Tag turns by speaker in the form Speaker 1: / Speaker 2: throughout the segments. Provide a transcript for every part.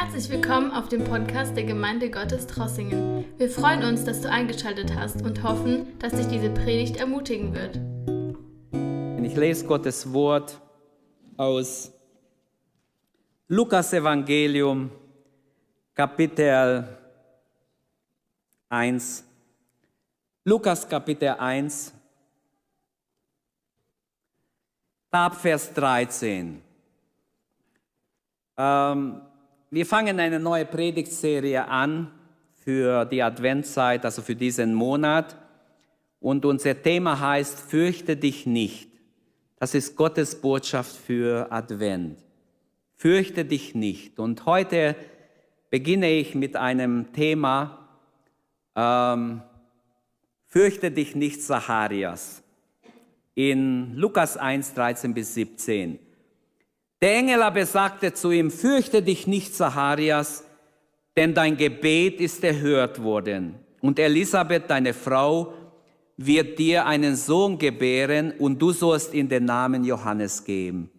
Speaker 1: Herzlich willkommen auf dem Podcast der Gemeinde Gottes Trossingen. Wir freuen uns, dass du eingeschaltet hast und hoffen, dass dich diese Predigt ermutigen wird.
Speaker 2: Ich lese Gottes Wort aus Lukas Evangelium, Kapitel 1. Lukas Kapitel 1, ab Vers 13. Ähm, wir fangen eine neue Predigtserie an für die Adventzeit, also für diesen Monat. Und unser Thema heißt, fürchte dich nicht. Das ist Gottes Botschaft für Advent. Fürchte dich nicht. Und heute beginne ich mit einem Thema, ähm, fürchte dich nicht, Zacharias. In Lukas 1, 13 bis 17. Der Engel aber sagte zu ihm, fürchte dich nicht, Zacharias, denn dein Gebet ist erhört worden. Und Elisabeth, deine Frau, wird dir einen Sohn gebären und du sollst ihn den Namen Johannes geben.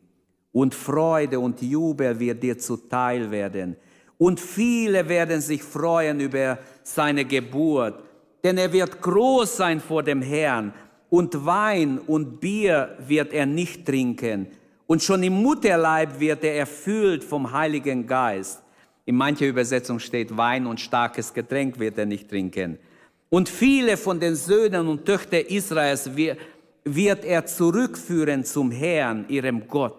Speaker 2: Und Freude und Jubel wird dir zuteil werden. Und viele werden sich freuen über seine Geburt, denn er wird groß sein vor dem Herrn. Und Wein und Bier wird er nicht trinken und schon im Mutterleib wird er erfüllt vom Heiligen Geist. In mancher Übersetzung steht, Wein und starkes Getränk wird er nicht trinken. Und viele von den Söhnen und Töchtern Israels wird er zurückführen zum Herrn, ihrem Gott.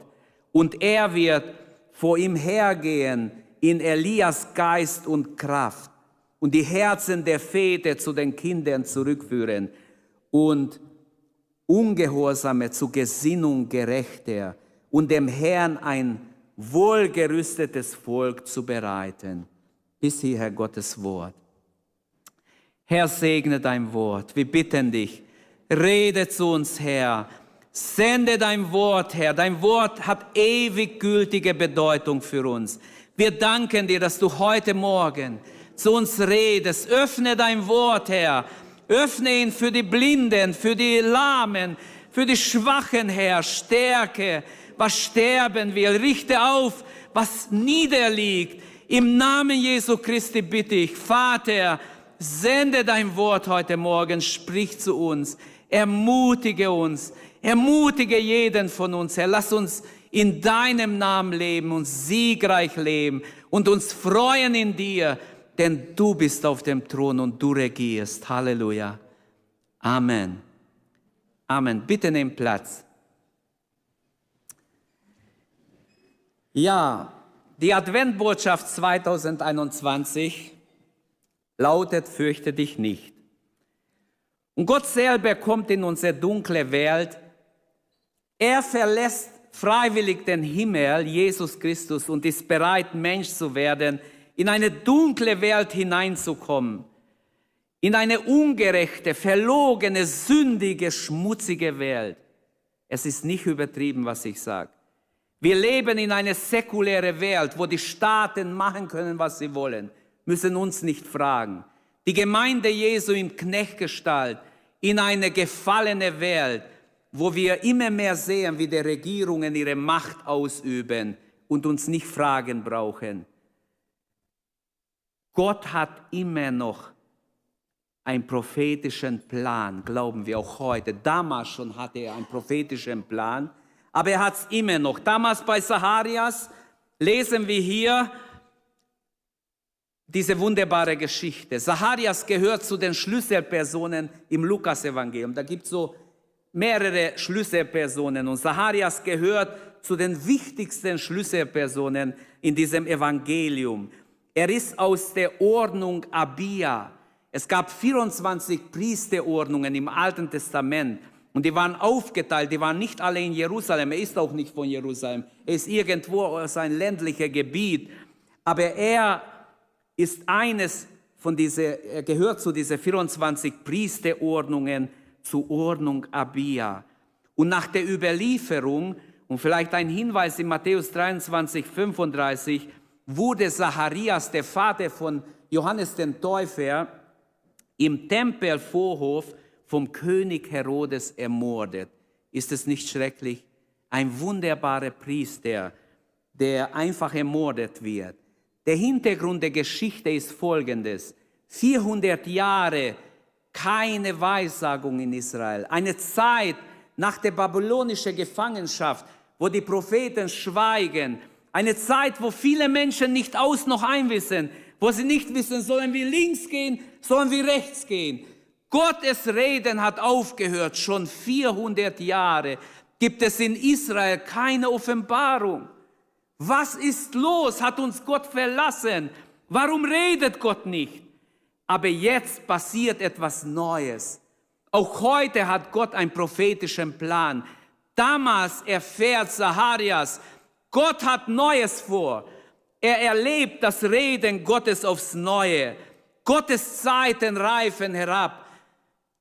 Speaker 2: Und er wird vor ihm hergehen in Elias Geist und Kraft und die Herzen der Väter zu den Kindern zurückführen und Ungehorsame zu Gesinnung gerechter und dem Herrn ein wohlgerüstetes Volk zu bereiten. Bis hierher Gottes Wort. Herr, segne dein Wort. Wir bitten dich, rede zu uns, Herr. Sende dein Wort, Herr. Dein Wort hat ewig gültige Bedeutung für uns. Wir danken dir, dass du heute Morgen zu uns redest. Öffne dein Wort, Herr. Öffne ihn für die Blinden, für die Lahmen, für die Schwachen, Herr. Stärke, was sterben will. Richte auf, was niederliegt. Im Namen Jesu Christi bitte ich, Vater, sende dein Wort heute Morgen, sprich zu uns, ermutige uns, ermutige jeden von uns, Herr, lass uns in deinem Namen leben und siegreich leben und uns freuen in dir, denn du bist auf dem Thron und du regierst. Halleluja. Amen. Amen. Bitte nimm Platz. Ja, die Adventbotschaft 2021 lautet, fürchte dich nicht. Und Gott selber kommt in unsere dunkle Welt. Er verlässt freiwillig den Himmel, Jesus Christus, und ist bereit, Mensch zu werden, in eine dunkle Welt hineinzukommen, in eine ungerechte, verlogene, sündige, schmutzige Welt. Es ist nicht übertrieben, was ich sage. Wir leben in einer säkulären Welt, wo die Staaten machen können, was sie wollen, müssen uns nicht fragen. Die Gemeinde Jesu im Knechtgestalt in eine gefallene Welt, wo wir immer mehr sehen, wie die Regierungen ihre Macht ausüben und uns nicht fragen brauchen. Gott hat immer noch einen prophetischen Plan, glauben wir auch heute. Damals schon hatte er einen prophetischen Plan aber er hat es immer noch. Damals bei Zacharias lesen wir hier diese wunderbare Geschichte. Zacharias gehört zu den Schlüsselpersonen im Lukas-Evangelium. Da gibt es so mehrere Schlüsselpersonen und Zacharias gehört zu den wichtigsten Schlüsselpersonen in diesem Evangelium. Er ist aus der Ordnung Abia. Es gab 24 Priesterordnungen im Alten Testament. Und die waren aufgeteilt, die waren nicht alle in Jerusalem. Er ist auch nicht von Jerusalem. Er ist irgendwo aus einem ländlichen Gebiet. Aber er ist eines von diese, er gehört zu diesen 24 Priesterordnungen, zur Ordnung Abia. Und nach der Überlieferung, und vielleicht ein Hinweis in Matthäus 23, 35, wurde Zacharias, der Vater von Johannes den Täufer, im Tempelvorhof vom König Herodes ermordet. Ist es nicht schrecklich? Ein wunderbarer Priester, der einfach ermordet wird. Der Hintergrund der Geschichte ist folgendes. 400 Jahre keine Weissagung in Israel. Eine Zeit nach der babylonischen Gefangenschaft, wo die Propheten schweigen. Eine Zeit, wo viele Menschen nicht aus noch einwissen, wo sie nicht wissen, sollen wir links gehen, sollen wir rechts gehen. Gottes Reden hat aufgehört, schon 400 Jahre gibt es in Israel keine Offenbarung. Was ist los? Hat uns Gott verlassen? Warum redet Gott nicht? Aber jetzt passiert etwas Neues. Auch heute hat Gott einen prophetischen Plan. Damals erfährt Zacharias, Gott hat Neues vor. Er erlebt das Reden Gottes aufs Neue. Gottes Zeiten reifen herab.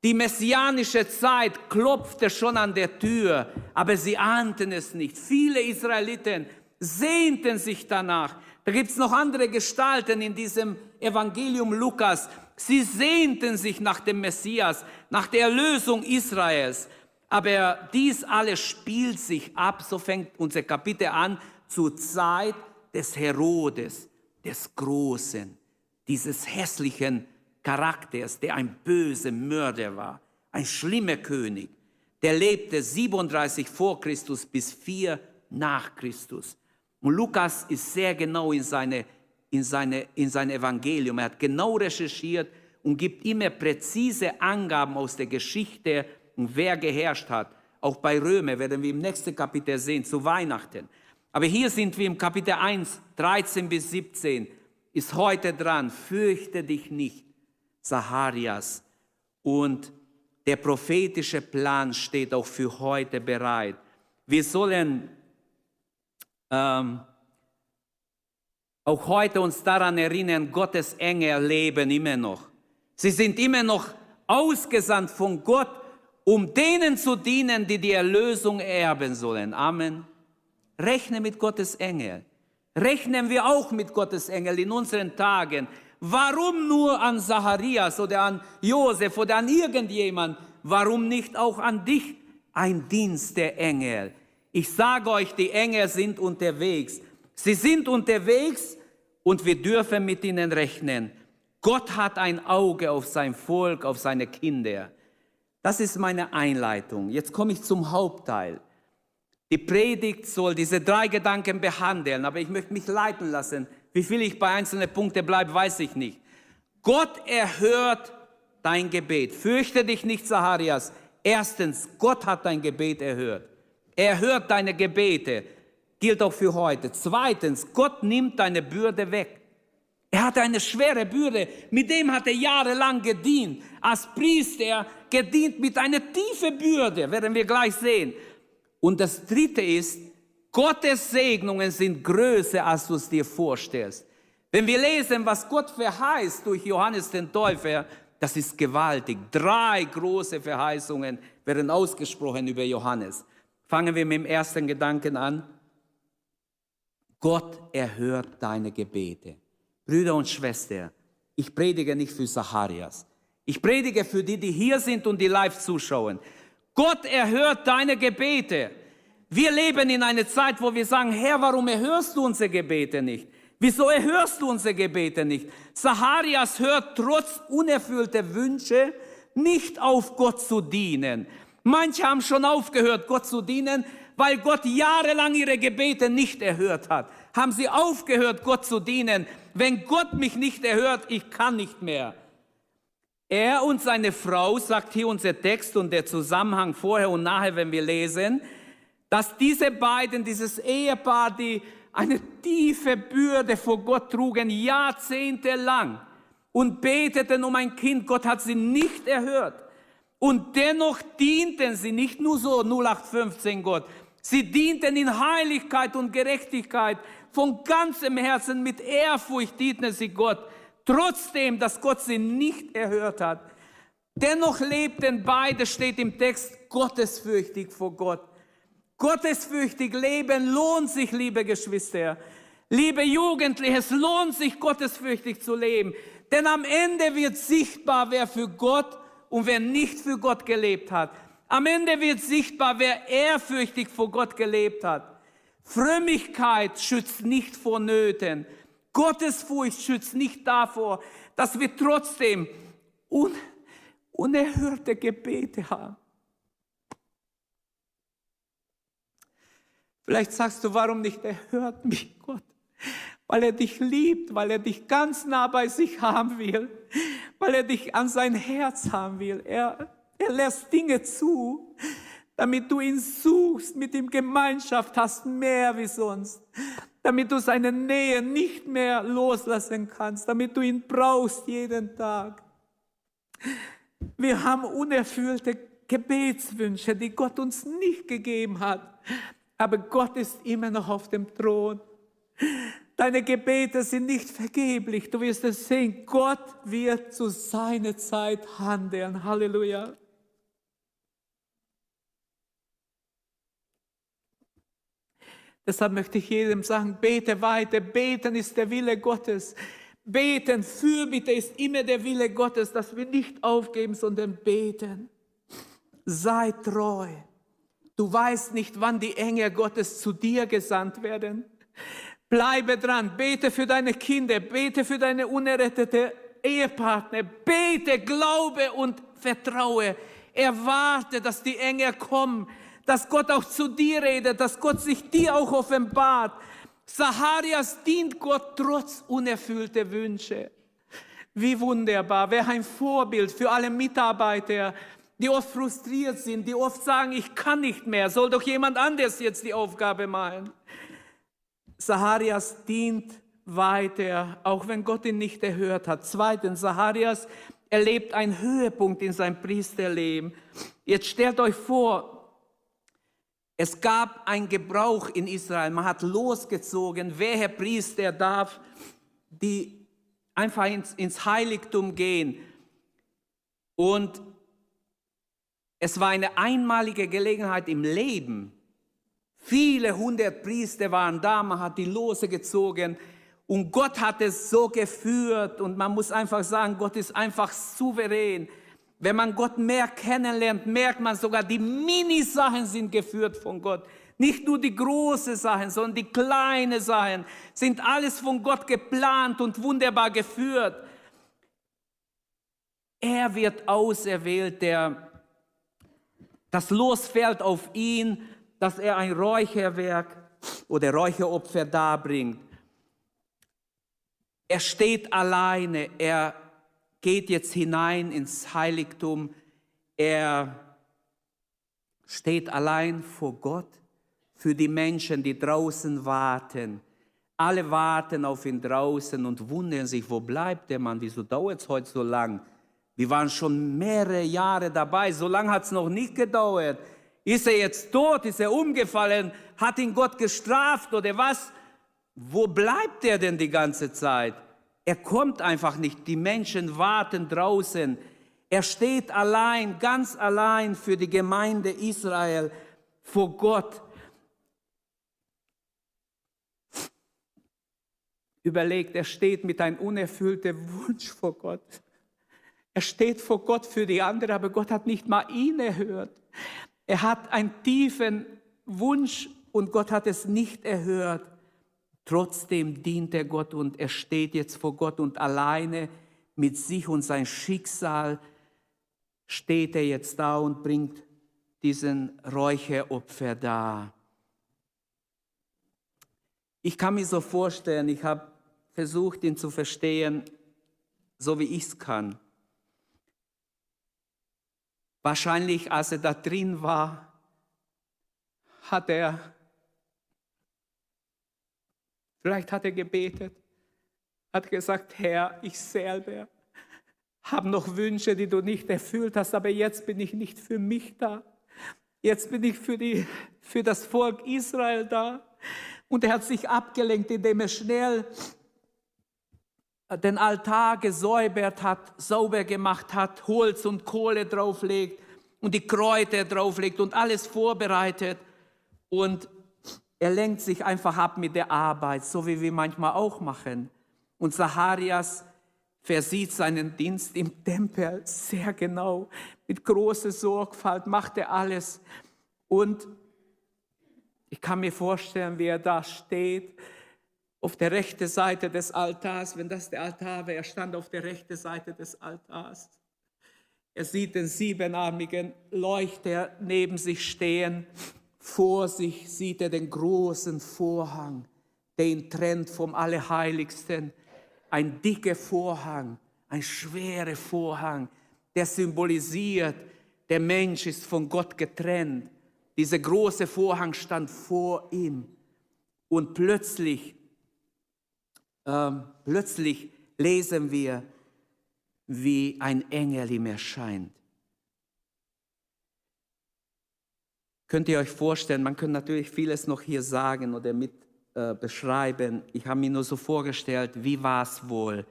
Speaker 2: Die messianische Zeit klopfte schon an der Tür, aber sie ahnten es nicht. Viele Israeliten sehnten sich danach. Da gibt es noch andere Gestalten in diesem Evangelium Lukas. Sie sehnten sich nach dem Messias, nach der Erlösung Israels. Aber dies alles spielt sich ab, so fängt unser Kapitel an, zur Zeit des Herodes, des Großen, dieses hässlichen Charakters, der ein böser Mörder war, ein schlimmer König. Der lebte 37 vor Christus bis 4 nach Christus. Und Lukas ist sehr genau in seine, in seine, in sein Evangelium. Er hat genau recherchiert und gibt immer präzise Angaben aus der Geschichte und wer geherrscht hat. Auch bei Römer werden wir im nächsten Kapitel sehen, zu Weihnachten. Aber hier sind wir im Kapitel 1, 13 bis 17, ist heute dran, fürchte dich nicht. Zacharias. Und der prophetische Plan steht auch für heute bereit. Wir sollen ähm, auch heute uns daran erinnern, Gottes Engel leben immer noch. Sie sind immer noch ausgesandt von Gott, um denen zu dienen, die die Erlösung erben sollen. Amen. Rechne mit Gottes Engel. Rechnen wir auch mit Gottes Engel in unseren Tagen. Warum nur an Zacharias oder an Josef oder an irgendjemand? Warum nicht auch an dich? Ein Dienst der Engel. Ich sage euch, die Engel sind unterwegs. Sie sind unterwegs und wir dürfen mit ihnen rechnen. Gott hat ein Auge auf sein Volk, auf seine Kinder. Das ist meine Einleitung. Jetzt komme ich zum Hauptteil. Die Predigt soll diese drei Gedanken behandeln, aber ich möchte mich leiten lassen wie viel ich bei einzelnen Punkten bleibe, weiß ich nicht. Gott erhört dein Gebet. Fürchte dich nicht, Zacharias. Erstens, Gott hat dein Gebet erhört. Er hört deine Gebete. Gilt auch für heute. Zweitens, Gott nimmt deine Bürde weg. Er hatte eine schwere Bürde. Mit dem hat er jahrelang gedient. Als Priester gedient mit einer tiefen Bürde, werden wir gleich sehen. Und das dritte ist, Gottes Segnungen sind größer, als du es dir vorstellst. Wenn wir lesen, was Gott verheißt durch Johannes den Täufer, das ist gewaltig. Drei große Verheißungen werden ausgesprochen über Johannes. Fangen wir mit dem ersten Gedanken an. Gott erhört deine Gebete. Brüder und Schwestern, ich predige nicht für Zacharias. Ich predige für die, die hier sind und die live zuschauen. Gott erhört deine Gebete. Wir leben in einer Zeit, wo wir sagen, Herr, warum erhörst du unsere Gebete nicht? Wieso erhörst du unsere Gebete nicht? Zacharias hört trotz unerfüllter Wünsche nicht auf, Gott zu dienen. Manche haben schon aufgehört, Gott zu dienen, weil Gott jahrelang ihre Gebete nicht erhört hat. Haben sie aufgehört, Gott zu dienen. Wenn Gott mich nicht erhört, ich kann nicht mehr. Er und seine Frau, sagt hier unser Text und der Zusammenhang vorher und nachher, wenn wir lesen, dass diese beiden, dieses Ehepaar, die eine tiefe Bürde vor Gott trugen, jahrzehntelang und beteten um ein Kind. Gott hat sie nicht erhört. Und dennoch dienten sie nicht nur so 0815 Gott. Sie dienten in Heiligkeit und Gerechtigkeit. Von ganzem Herzen mit Ehrfurcht dienten sie Gott. Trotzdem, dass Gott sie nicht erhört hat. Dennoch lebten beide, steht im Text, gottesfürchtig vor Gott. Gottesfürchtig leben lohnt sich, liebe Geschwister. Liebe Jugendliche, es lohnt sich, gottesfürchtig zu leben. Denn am Ende wird sichtbar, wer für Gott und wer nicht für Gott gelebt hat. Am Ende wird sichtbar, wer ehrfürchtig vor Gott gelebt hat. Frömmigkeit schützt nicht vor Nöten. Gottesfurcht schützt nicht davor, dass wir trotzdem un unerhörte Gebete haben. Vielleicht sagst du, warum nicht? Er hört mich, Gott. Weil er dich liebt, weil er dich ganz nah bei sich haben will, weil er dich an sein Herz haben will. Er, er lässt Dinge zu, damit du ihn suchst, mit ihm Gemeinschaft hast, mehr wie sonst. Damit du seine Nähe nicht mehr loslassen kannst, damit du ihn brauchst jeden Tag. Wir haben unerfüllte Gebetswünsche, die Gott uns nicht gegeben hat. Aber Gott ist immer noch auf dem Thron. Deine Gebete sind nicht vergeblich. Du wirst es sehen. Gott wird zu seiner Zeit handeln. Halleluja. Deshalb möchte ich jedem sagen, bete weiter. Beten ist der Wille Gottes. Beten, Fürbitte ist immer der Wille Gottes, dass wir nicht aufgeben, sondern beten. Sei treu. Du weißt nicht, wann die Engel Gottes zu dir gesandt werden. Bleibe dran, bete für deine Kinder, bete für deine unerrettete Ehepartner, bete, glaube und vertraue. Erwarte, dass die Engel kommen, dass Gott auch zu dir redet, dass Gott sich dir auch offenbart. Zacharias dient Gott trotz unerfüllter Wünsche. Wie wunderbar, wäre ein Vorbild für alle Mitarbeiter, die oft frustriert sind, die oft sagen, ich kann nicht mehr, soll doch jemand anders jetzt die Aufgabe machen. Zacharias dient weiter, auch wenn Gott ihn nicht erhört hat. Zweitens, Zacharias erlebt einen Höhepunkt in seinem Priesterleben. Jetzt stellt euch vor, es gab einen Gebrauch in Israel, man hat losgezogen, wer Priester darf, die einfach ins, ins Heiligtum gehen. Und es war eine einmalige Gelegenheit im Leben. Viele hundert Priester waren da, man hat die Lose gezogen und Gott hat es so geführt und man muss einfach sagen, Gott ist einfach souverän. Wenn man Gott mehr kennenlernt, merkt man sogar, die Mini-Sachen sind geführt von Gott. Nicht nur die großen Sachen, sondern die kleinen Sachen sind alles von Gott geplant und wunderbar geführt. Er wird auserwählt, der das Los fällt auf ihn, dass er ein Räucherwerk oder Räucheropfer darbringt. Er steht alleine, er geht jetzt hinein ins Heiligtum, er steht allein vor Gott für die Menschen, die draußen warten. Alle warten auf ihn draußen und wundern sich, wo bleibt der Mann, wieso dauert es heute so lang? Wir waren schon mehrere Jahre dabei, so lange hat es noch nicht gedauert. Ist er jetzt tot? Ist er umgefallen? Hat ihn Gott gestraft oder was? Wo bleibt er denn die ganze Zeit? Er kommt einfach nicht. Die Menschen warten draußen. Er steht allein, ganz allein für die Gemeinde Israel vor Gott. Überlegt, er steht mit einem unerfüllten Wunsch vor Gott. Er steht vor Gott für die anderen, aber Gott hat nicht mal ihn erhört. Er hat einen tiefen Wunsch und Gott hat es nicht erhört. Trotzdem dient er Gott und er steht jetzt vor Gott und alleine mit sich und sein Schicksal steht er jetzt da und bringt diesen Räucheropfer da. Ich kann mir so vorstellen, ich habe versucht, ihn zu verstehen, so wie ich es kann. Wahrscheinlich, als er da drin war, hat er, vielleicht hat er gebetet, hat gesagt, Herr, ich selber habe noch Wünsche, die du nicht erfüllt hast, aber jetzt bin ich nicht für mich da. Jetzt bin ich für, die, für das Volk Israel da. Und er hat sich abgelenkt, indem er schnell den Altar gesäubert hat, sauber gemacht hat, Holz und Kohle drauflegt und die Kräuter drauflegt und alles vorbereitet. Und er lenkt sich einfach ab mit der Arbeit, so wie wir manchmal auch machen. Und Zacharias versieht seinen Dienst im Tempel sehr genau. Mit großer Sorgfalt macht er alles. Und ich kann mir vorstellen, wie er da steht auf der rechten Seite des Altars, wenn das der Altar wäre, er stand auf der rechten Seite des Altars. Er sieht den siebenarmigen Leuchter neben sich stehen. Vor sich sieht er den großen Vorhang, der ihn trennt vom Allerheiligsten. Ein dicker Vorhang, ein schwerer Vorhang, der symbolisiert, der Mensch ist von Gott getrennt. Dieser große Vorhang stand vor ihm. Und plötzlich ähm, plötzlich lesen wir, wie ein Engel ihm erscheint. Könnt ihr euch vorstellen, man könnte natürlich vieles noch hier sagen oder mit äh, beschreiben. Ich habe mir nur so vorgestellt, wie war es wohl?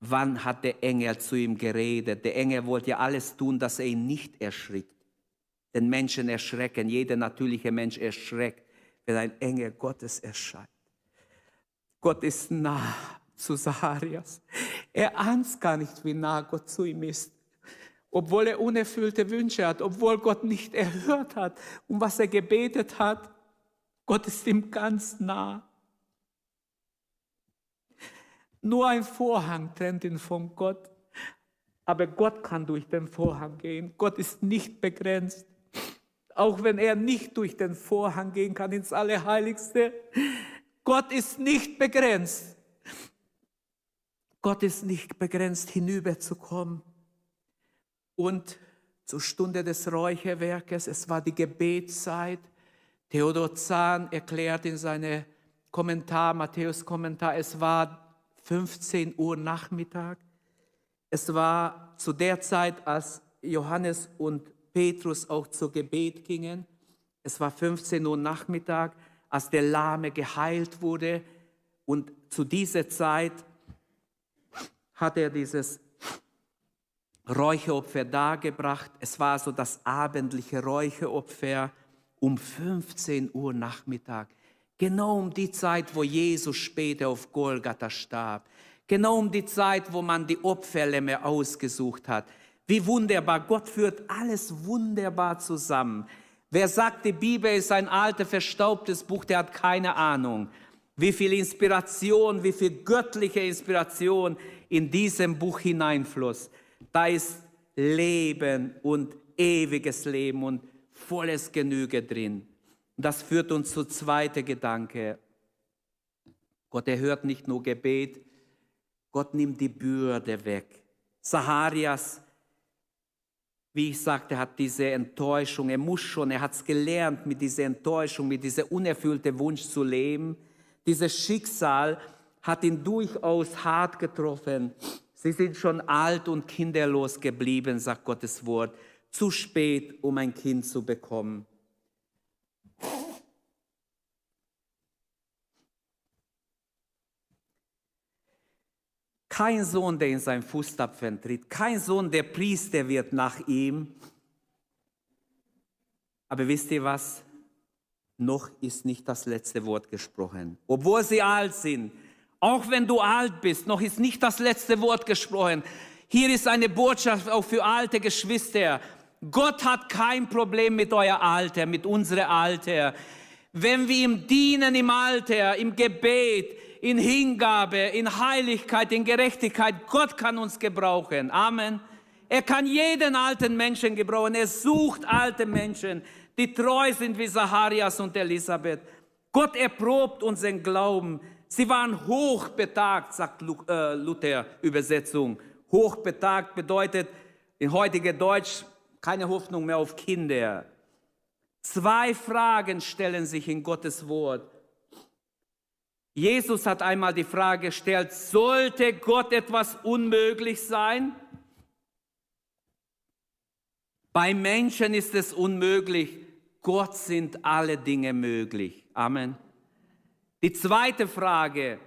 Speaker 2: Wann hat der Engel zu ihm geredet? Der Engel wollte ja alles tun, dass er ihn nicht erschrickt. Denn Menschen erschrecken, jeder natürliche Mensch erschreckt, wenn ein Engel Gottes erscheint. Gott ist nah zu Zacharias. Er ahnt gar nicht, wie nah Gott zu ihm ist. Obwohl er unerfüllte Wünsche hat, obwohl Gott nicht erhört hat, um was er gebetet hat. Gott ist ihm ganz nah. Nur ein Vorhang trennt ihn von Gott. Aber Gott kann durch den Vorhang gehen. Gott ist nicht begrenzt. Auch wenn er nicht durch den Vorhang gehen kann ins Allerheiligste, Gott ist nicht begrenzt. Gott ist nicht begrenzt, hinüberzukommen. Und zur Stunde des Räucherwerkes, es war die Gebetszeit. Theodor Zahn erklärt in seinem Kommentar, Matthäus Kommentar, es war 15 Uhr Nachmittag. Es war zu der Zeit, als Johannes und Petrus auch zur Gebet gingen. Es war 15 Uhr Nachmittag als der Lahme geheilt wurde. Und zu dieser Zeit hat er dieses Räucheropfer dargebracht. Es war so das abendliche Räucheropfer um 15 Uhr Nachmittag. Genau um die Zeit, wo Jesus später auf Golgatha starb. Genau um die Zeit, wo man die Opferlämme ausgesucht hat. Wie wunderbar. Gott führt alles wunderbar zusammen. Wer sagt, die Bibel ist ein altes, verstaubtes Buch, der hat keine Ahnung, wie viel Inspiration, wie viel göttliche Inspiration in diesem Buch hineinfloss. Da ist Leben und ewiges Leben und volles Genüge drin. Das führt uns zu zweiter Gedanke. Gott erhört nicht nur Gebet, Gott nimmt die Bürde weg. Zacharias wie ich sagte, hat diese Enttäuschung, er muss schon, er hat es gelernt, mit dieser Enttäuschung, mit diesem unerfüllten Wunsch zu leben. Dieses Schicksal hat ihn durchaus hart getroffen. Sie sind schon alt und kinderlos geblieben, sagt Gottes Wort. Zu spät, um ein Kind zu bekommen. Kein Sohn, der in seinen Fußstapfen tritt. Kein Sohn, der Priester wird nach ihm. Aber wisst ihr was? Noch ist nicht das letzte Wort gesprochen. Obwohl sie alt sind. Auch wenn du alt bist, noch ist nicht das letzte Wort gesprochen. Hier ist eine Botschaft auch für alte Geschwister. Gott hat kein Problem mit euer Alter, mit unserem Alter. Wenn wir ihm dienen im Alter, im Gebet, in Hingabe, in Heiligkeit, in Gerechtigkeit. Gott kann uns gebrauchen. Amen. Er kann jeden alten Menschen gebrauchen. Er sucht alte Menschen, die treu sind wie Zacharias und Elisabeth. Gott erprobt unseren Glauben. Sie waren hochbetagt, sagt äh, Luther Übersetzung. Hochbetagt bedeutet in heutiger Deutsch keine Hoffnung mehr auf Kinder. Zwei Fragen stellen sich in Gottes Wort. Jesus hat einmal die Frage gestellt, sollte Gott etwas unmöglich sein? Bei Menschen ist es unmöglich, Gott sind alle Dinge möglich. Amen. Die zweite Frage,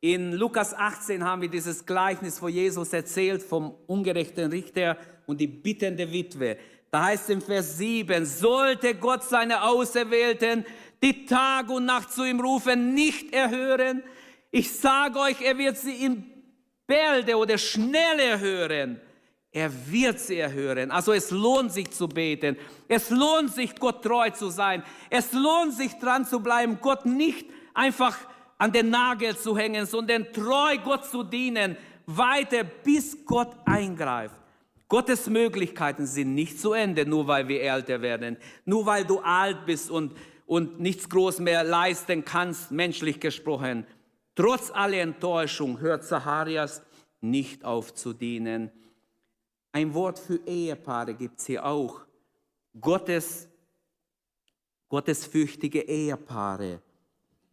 Speaker 2: in Lukas 18 haben wir dieses Gleichnis, wo Jesus erzählt vom ungerechten Richter und die bittende Witwe. Da heißt es im Vers 7, sollte Gott seine Auserwählten die Tag und Nacht zu ihm rufen, nicht erhören. Ich sage euch, er wird sie in Bälde oder schnell erhören. Er wird sie erhören. Also es lohnt sich zu beten. Es lohnt sich, Gott treu zu sein. Es lohnt sich, dran zu bleiben, Gott nicht einfach an den Nagel zu hängen, sondern treu Gott zu dienen, weiter bis Gott eingreift. Gottes Möglichkeiten sind nicht zu Ende, nur weil wir älter werden, nur weil du alt bist und, und nichts groß mehr leisten kannst, menschlich gesprochen. Trotz aller Enttäuschung hört Zacharias nicht auf zu dienen. Ein Wort für Ehepaare gibt es hier auch. Gottes, gottesfürchtige Ehepaare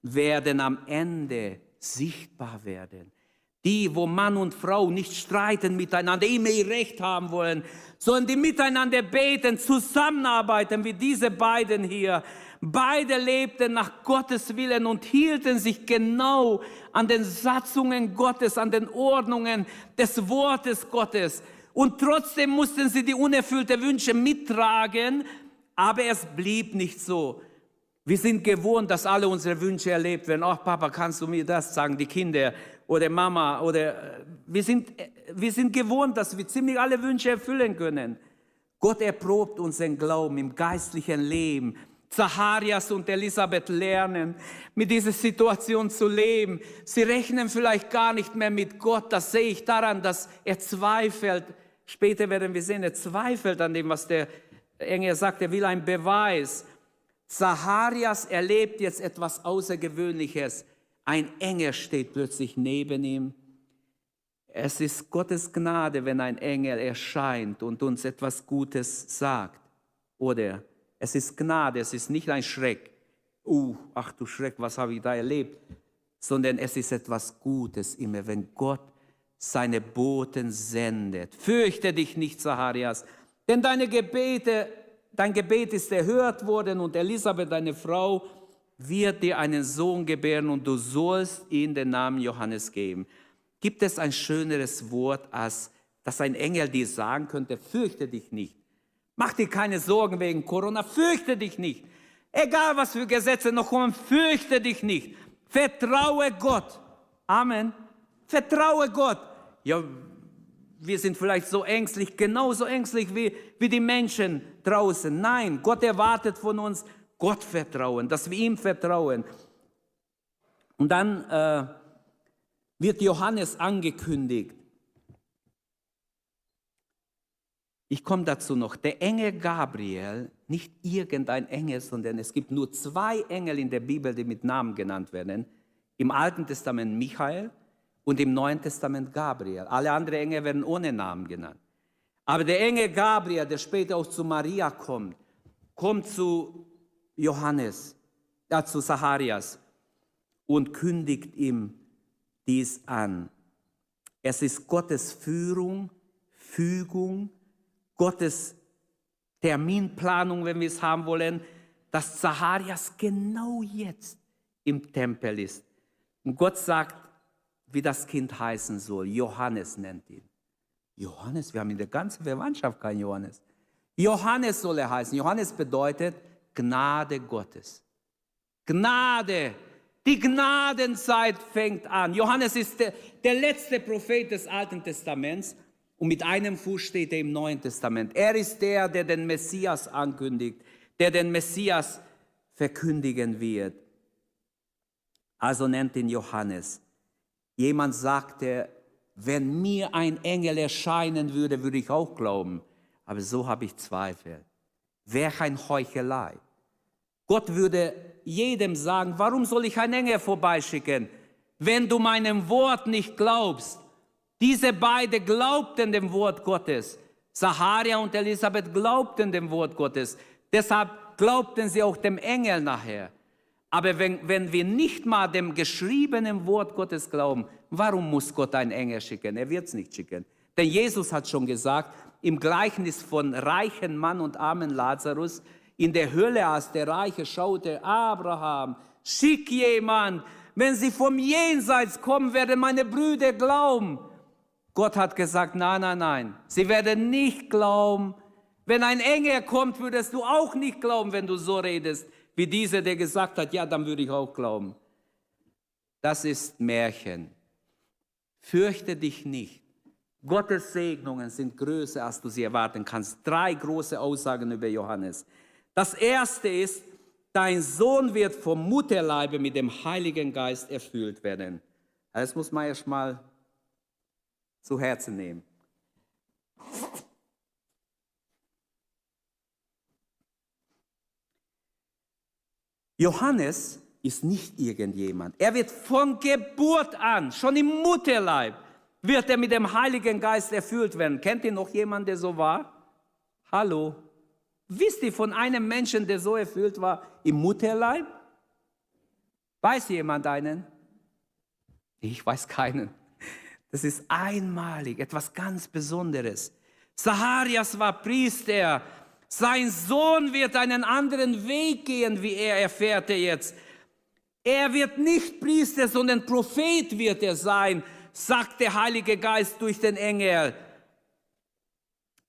Speaker 2: werden am Ende sichtbar werden. Die, wo Mann und Frau nicht streiten miteinander, immer ihr Recht haben wollen, sondern die miteinander beten, zusammenarbeiten, wie diese beiden hier. Beide lebten nach Gottes Willen und hielten sich genau an den Satzungen Gottes, an den Ordnungen des Wortes Gottes. Und trotzdem mussten sie die unerfüllten Wünsche mittragen, aber es blieb nicht so. Wir sind gewohnt, dass alle unsere Wünsche erlebt werden. Ach, Papa, kannst du mir das sagen? Die Kinder oder Mama oder äh, wir sind, äh, wir sind gewohnt, dass wir ziemlich alle Wünsche erfüllen können. Gott erprobt unseren Glauben im geistlichen Leben. Zacharias und Elisabeth lernen, mit dieser Situation zu leben. Sie rechnen vielleicht gar nicht mehr mit Gott. Das sehe ich daran, dass er zweifelt. Später werden wir sehen, er zweifelt an dem, was der Engel sagt. Er will einen Beweis. Zacharias erlebt jetzt etwas Außergewöhnliches. Ein Engel steht plötzlich neben ihm. Es ist Gottes Gnade, wenn ein Engel erscheint und uns etwas Gutes sagt. Oder es ist Gnade, es ist nicht ein Schreck. Uh, ach du Schreck, was habe ich da erlebt? Sondern es ist etwas Gutes immer, wenn Gott seine Boten sendet. Fürchte dich nicht, Zacharias, denn deine Gebete dein Gebet ist erhört worden und Elisabeth, deine Frau, wird dir einen Sohn gebären und du sollst ihm den Namen Johannes geben. Gibt es ein schöneres Wort, als dass ein Engel dir sagen könnte, fürchte dich nicht. Mach dir keine Sorgen wegen Corona, fürchte dich nicht. Egal was für Gesetze noch kommen, fürchte dich nicht. Vertraue Gott. Amen. Vertraue Gott. Ja, wir sind vielleicht so ängstlich, genauso ängstlich wie, wie die Menschen draußen. Nein, Gott erwartet von uns Gott vertrauen, dass wir ihm vertrauen. Und dann äh, wird Johannes angekündigt. Ich komme dazu noch. Der Engel Gabriel, nicht irgendein Engel, sondern es gibt nur zwei Engel in der Bibel, die mit Namen genannt werden. Im Alten Testament Michael und im Neuen Testament Gabriel. Alle anderen Engel werden ohne Namen genannt. Aber der Engel Gabriel, der später auch zu Maria kommt, kommt zu Johannes, ja, zu Zacharias und kündigt ihm dies an. Es ist Gottes Führung, Fügung, Gottes Terminplanung, wenn wir es haben wollen, dass Zacharias genau jetzt im Tempel ist. Und Gott sagt, wie das Kind heißen soll. Johannes nennt ihn. Johannes, wir haben in der ganzen Verwandtschaft keinen Johannes. Johannes soll er heißen. Johannes bedeutet Gnade Gottes. Gnade. Die Gnadenzeit fängt an. Johannes ist der, der letzte Prophet des Alten Testaments und mit einem Fuß steht er im Neuen Testament. Er ist der, der den Messias ankündigt, der den Messias verkündigen wird. Also nennt ihn Johannes. Jemand sagte, wenn mir ein Engel erscheinen würde, würde ich auch glauben. Aber so habe ich Zweifel. Wäre ein Heuchelei. Gott würde jedem sagen, warum soll ich einen Engel vorbeischicken, wenn du meinem Wort nicht glaubst? Diese beiden glaubten dem Wort Gottes. Saharia und Elisabeth glaubten dem Wort Gottes. Deshalb glaubten sie auch dem Engel nachher. Aber wenn, wenn wir nicht mal dem geschriebenen Wort Gottes glauben, warum muss Gott einen Engel schicken? Er wird es nicht schicken. Denn Jesus hat schon gesagt, im Gleichnis von reichen Mann und armen Lazarus, in der Hölle, als der Reiche schaute, Abraham, schick jemand, wenn sie vom Jenseits kommen, werden meine Brüder glauben. Gott hat gesagt, nein, nein, nein, sie werden nicht glauben. Wenn ein Engel kommt, würdest du auch nicht glauben, wenn du so redest wie dieser, der gesagt hat, ja, dann würde ich auch glauben. Das ist Märchen. Fürchte dich nicht. Gottes Segnungen sind größer, als du sie erwarten kannst. Drei große Aussagen über Johannes. Das erste ist, dein Sohn wird vom Mutterleibe mit dem Heiligen Geist erfüllt werden. Das muss man erst mal zu Herzen nehmen. Johannes ist nicht irgendjemand. Er wird von Geburt an, schon im Mutterleib, wird er mit dem Heiligen Geist erfüllt werden. Kennt ihr noch jemanden, der so war? Hallo? Wisst ihr von einem Menschen, der so erfüllt war im Mutterleib? Weiß jemand einen? Ich weiß keinen. Das ist einmalig, etwas ganz Besonderes. Zacharias war Priester. Sein Sohn wird einen anderen Weg gehen, wie er erfährt er jetzt. Er wird nicht Priester, sondern Prophet wird er sein, sagt der Heilige Geist durch den Engel.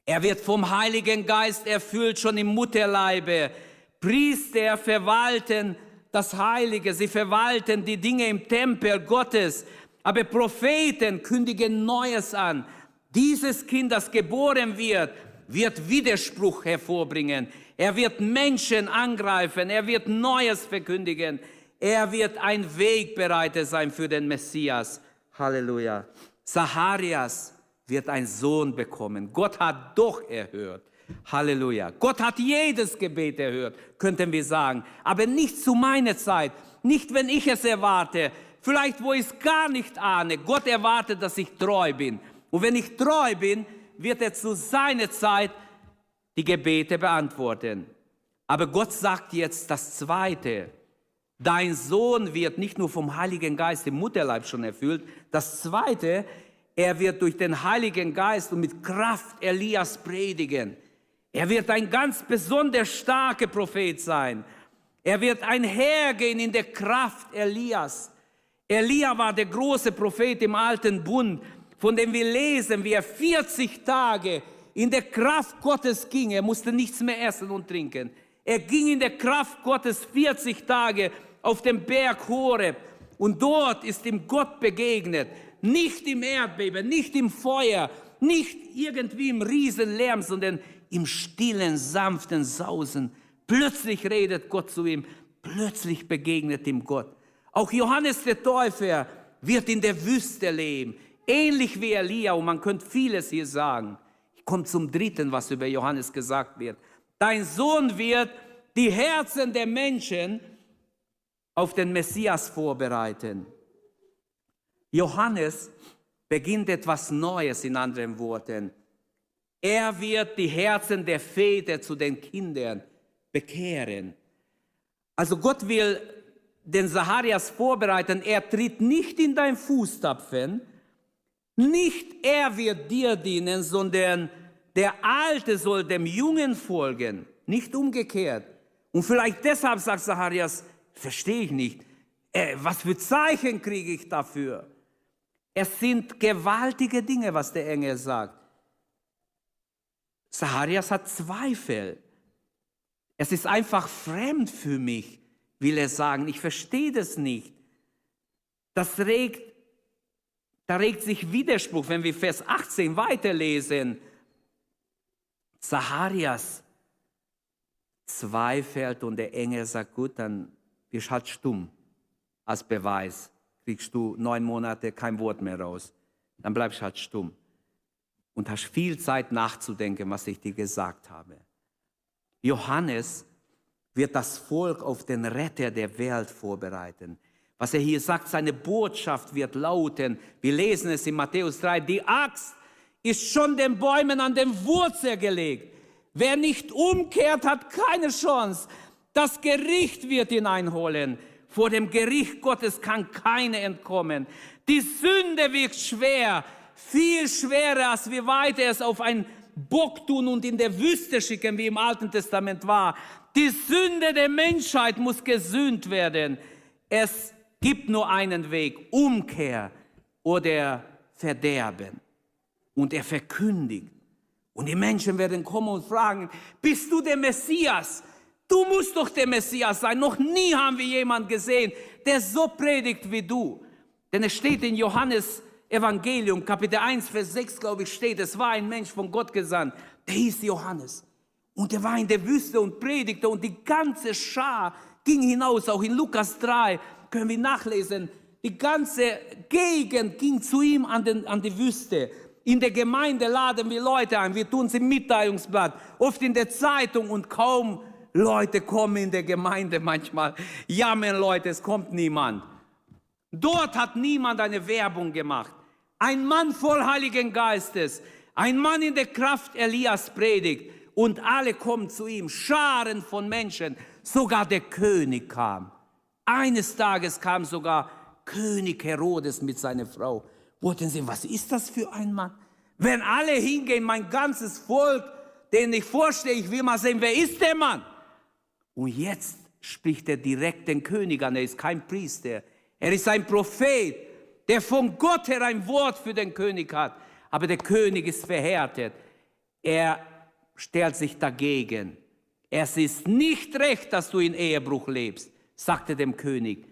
Speaker 2: Er wird vom Heiligen Geist erfüllt, schon im Mutterleibe. Priester verwalten das Heilige, sie verwalten die Dinge im Tempel Gottes. Aber Propheten kündigen Neues an. Dieses Kind, das geboren wird, wird Widerspruch hervorbringen. Er wird Menschen angreifen. Er wird Neues verkündigen. Er wird ein Wegbereiter sein für den Messias. Halleluja. Zacharias wird ein Sohn bekommen. Gott hat doch erhört. Halleluja. Gott hat jedes Gebet erhört, könnten wir sagen. Aber nicht zu meiner Zeit. Nicht, wenn ich es erwarte. Vielleicht, wo ich es gar nicht ahne. Gott erwartet, dass ich treu bin. Und wenn ich treu bin, wird er zu seiner Zeit die Gebete beantworten. Aber Gott sagt jetzt das Zweite. Dein Sohn wird nicht nur vom Heiligen Geist im Mutterleib schon erfüllt. Das Zweite, er wird durch den Heiligen Geist und mit Kraft Elias predigen. Er wird ein ganz besonders starker Prophet sein. Er wird einhergehen in der Kraft Elias. Elia war der große Prophet im alten Bund, von dem wir lesen, wie er 40 Tage in der Kraft Gottes ging. Er musste nichts mehr essen und trinken. Er ging in der Kraft Gottes 40 Tage auf dem Berg Horeb und dort ist ihm Gott begegnet. Nicht im Erdbeben, nicht im Feuer, nicht irgendwie im Riesenlärm, sondern im stillen, sanften Sausen. Plötzlich redet Gott zu ihm, plötzlich begegnet ihm Gott. Auch Johannes der Täufer wird in der Wüste leben, ähnlich wie Elia, und man könnte vieles hier sagen. Ich komme zum dritten, was über Johannes gesagt wird. Dein Sohn wird die Herzen der Menschen auf den Messias vorbereiten. Johannes beginnt etwas Neues in anderen Worten. Er wird die Herzen der Väter zu den Kindern bekehren. Also Gott will den Zacharias vorbereiten. Er tritt nicht in dein Fußtapfen. Nicht er wird dir dienen, sondern der Alte soll dem Jungen folgen, nicht umgekehrt. Und vielleicht deshalb sagt Zacharias, Verstehe ich nicht. Äh, was für Zeichen kriege ich dafür? Es sind gewaltige Dinge, was der Engel sagt. Zacharias hat Zweifel. Es ist einfach fremd für mich, will er sagen. Ich verstehe das nicht. Das regt, da regt sich Widerspruch, wenn wir Vers 18 weiterlesen. Zacharias zweifelt und der Engel sagt, gut, dann wirst halt stumm. Als Beweis kriegst du neun Monate kein Wort mehr raus. Dann bleibst du halt stumm und hast viel Zeit nachzudenken, was ich dir gesagt habe. Johannes wird das Volk auf den Retter der Welt vorbereiten. Was er hier sagt, seine Botschaft wird lauten, wir lesen es in Matthäus 3, die Axt ist schon den Bäumen an den Wurzel gelegt. Wer nicht umkehrt, hat keine Chance. Das Gericht wird ihn einholen. Vor dem Gericht Gottes kann keiner entkommen. Die Sünde wirkt schwer, viel schwerer, als wir weiter es auf einen Bock tun und in der Wüste schicken, wie im Alten Testament war. Die Sünde der Menschheit muss gesühnt werden. Es gibt nur einen Weg, Umkehr oder Verderben. Und er verkündigt. Und die Menschen werden kommen und fragen, bist du der Messias? Du musst doch der Messias sein. Noch nie haben wir jemanden gesehen, der so predigt wie du. Denn es steht in Johannes Evangelium, Kapitel 1, Vers 6, glaube ich, steht, es war ein Mensch von Gott gesandt, der hieß Johannes. Und er war in der Wüste und predigte und die ganze Schar ging hinaus, auch in Lukas 3 können wir nachlesen. Die ganze Gegend ging zu ihm an, den, an die Wüste. In der Gemeinde laden wir Leute ein, wir tun sie im Mitteilungsblatt, oft in der Zeitung und kaum Leute kommen in der Gemeinde manchmal. Jammern Leute, es kommt niemand. Dort hat niemand eine Werbung gemacht. Ein Mann voll Heiligen Geistes, ein Mann in der Kraft Elias predigt und alle kommen zu ihm, Scharen von Menschen, sogar der König kam. Eines Tages kam sogar König Herodes mit seiner Frau. Wollten Sie, was ist das für ein Mann? Wenn alle hingehen, mein ganzes Volk, den ich vorstelle, ich will mal sehen, wer ist der Mann? Und jetzt spricht er direkt den König an. Er ist kein Priester. Er ist ein Prophet, der von Gott her ein Wort für den König hat. Aber der König ist verhärtet. Er stellt sich dagegen. Es ist nicht recht, dass du in Ehebruch lebst, sagte dem König.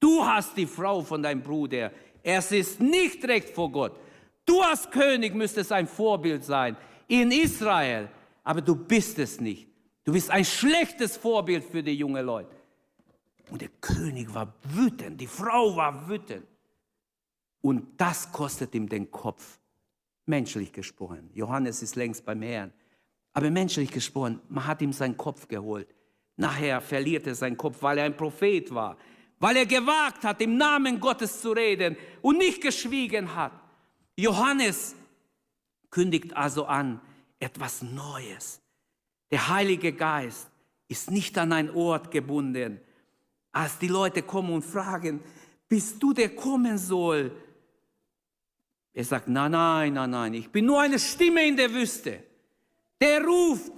Speaker 2: Du hast die Frau von deinem Bruder. Es ist nicht recht vor Gott. Du als König müsstest ein Vorbild sein in Israel, aber du bist es nicht. Du bist ein schlechtes Vorbild für die jungen Leute. Und der König war wütend, die Frau war wütend. Und das kostet ihm den Kopf, menschlich gesprochen. Johannes ist längst beim Herrn. Aber menschlich gesprochen, man hat ihm seinen Kopf geholt. Nachher verliert er seinen Kopf, weil er ein Prophet war weil er gewagt hat, im Namen Gottes zu reden und nicht geschwiegen hat. Johannes kündigt also an etwas Neues. Der Heilige Geist ist nicht an einen Ort gebunden. Als die Leute kommen und fragen, bist du der kommen soll? Er sagt, nein, nein, nein, nein, ich bin nur eine Stimme in der Wüste. Der ruft,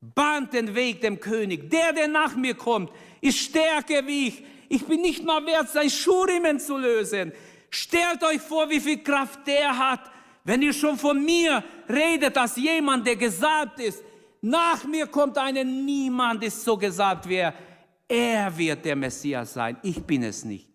Speaker 2: bahnt den Weg dem König. Der, der nach mir kommt, ist stärker wie ich ich bin nicht mal wert, sein Schuhriemen zu lösen. Stellt euch vor, wie viel Kraft der hat, wenn ihr schon von mir redet als jemand, der gesalbt ist. Nach mir kommt einer, niemand ist so gesalbt wie er. Er wird der Messias sein, ich bin es nicht.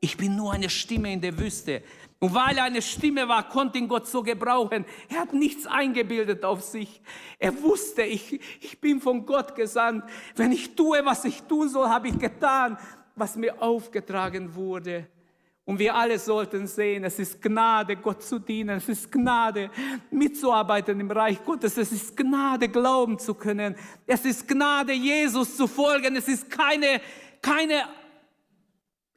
Speaker 2: Ich bin nur eine Stimme in der Wüste. Und weil er eine Stimme war, konnte ihn Gott so gebrauchen. Er hat nichts eingebildet auf sich. Er wusste, ich, ich bin von Gott gesandt. Wenn ich tue, was ich tun soll, habe ich getan was mir aufgetragen wurde. Und wir alle sollten sehen, es ist Gnade, Gott zu dienen. Es ist Gnade, mitzuarbeiten im Reich Gottes. Es ist Gnade, glauben zu können. Es ist Gnade, Jesus zu folgen. Es ist keine, keine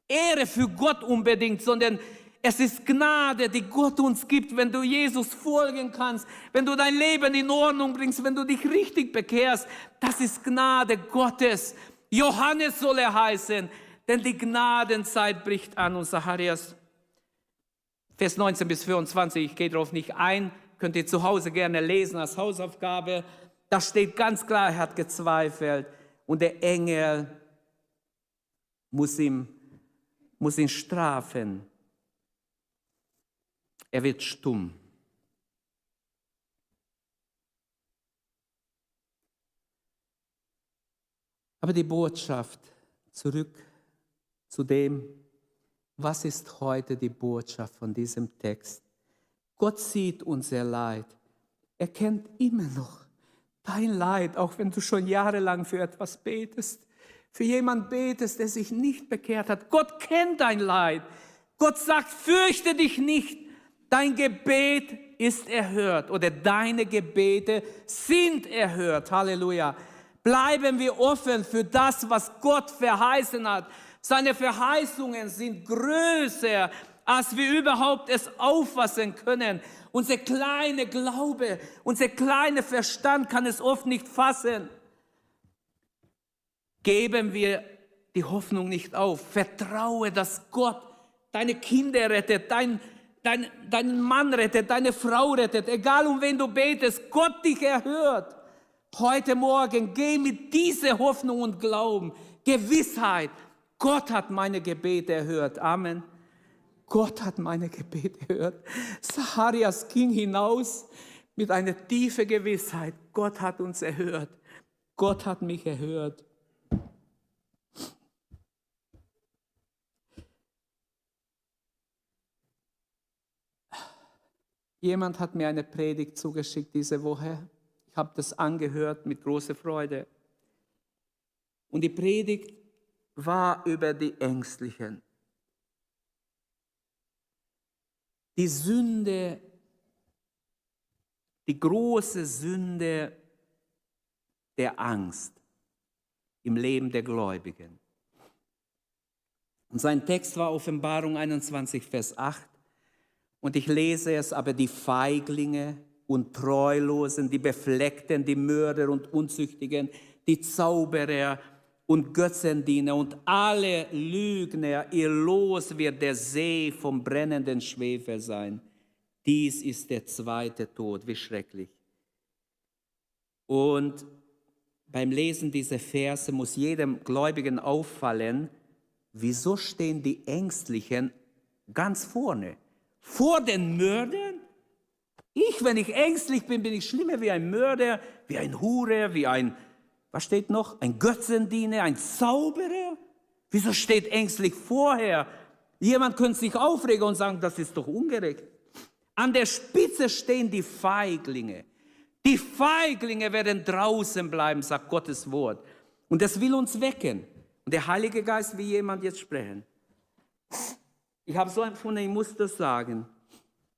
Speaker 2: Ehre für Gott unbedingt, sondern es ist Gnade, die Gott uns gibt, wenn du Jesus folgen kannst, wenn du dein Leben in Ordnung bringst, wenn du dich richtig bekehrst. Das ist Gnade Gottes. Johannes soll er heißen denn die Gnadenzeit bricht an. Und Zacharias, Vers 19 bis 24, ich gehe darauf nicht ein, könnt ihr zu Hause gerne lesen als Hausaufgabe. Da steht ganz klar, er hat gezweifelt und der Engel muss, ihm, muss ihn strafen. Er wird stumm. Aber die Botschaft zurück zu dem, was ist heute die Botschaft von diesem Text. Gott sieht unser Leid. Er kennt immer noch dein Leid, auch wenn du schon jahrelang für etwas betest, für jemand betest, der sich nicht bekehrt hat. Gott kennt dein Leid. Gott sagt, fürchte dich nicht. Dein Gebet ist erhört oder deine Gebete sind erhört. Halleluja. Bleiben wir offen für das, was Gott verheißen hat. Seine Verheißungen sind größer, als wir überhaupt es auffassen können. Unser kleiner Glaube, unser kleiner Verstand kann es oft nicht fassen. Geben wir die Hoffnung nicht auf. Vertraue, dass Gott deine Kinder rettet, dein, dein, deinen Mann rettet, deine Frau rettet, egal um wen du betest, Gott dich erhört. Heute Morgen geh mit dieser Hoffnung und Glauben, Gewissheit, Gott hat meine Gebete erhört. Amen. Gott hat meine Gebete erhört. Zacharias ging hinaus mit einer tiefen Gewissheit. Gott hat uns erhört. Gott hat mich erhört. Jemand hat mir eine Predigt zugeschickt diese Woche. Ich habe das angehört mit großer Freude. Und die Predigt war über die Ängstlichen. Die Sünde, die große Sünde der Angst im Leben der Gläubigen. Und sein Text war Offenbarung 21, Vers 8. Und ich lese es, aber die Feiglinge und Treulosen, die Befleckten, die Mörder und Unzüchtigen, die Zauberer und Götzendiener und alle Lügner, ihr Los wird der See vom brennenden Schwefel sein. Dies ist der zweite Tod, wie schrecklich. Und beim Lesen dieser Verse muss jedem Gläubigen auffallen, wieso stehen die Ängstlichen ganz vorne? Vor den Mördern? Ich, wenn ich ängstlich bin, bin ich schlimmer wie ein Mörder, wie ein Hure, wie ein, was steht noch? Ein Götzendiener, ein Zauberer? Wieso steht ängstlich vorher? Jemand könnte sich aufregen und sagen, das ist doch ungerecht. An der Spitze stehen die Feiglinge. Die Feiglinge werden draußen bleiben, sagt Gottes Wort. Und das will uns wecken. Und der Heilige Geist will jemand jetzt sprechen. Ich habe so empfunden, ich muss das sagen.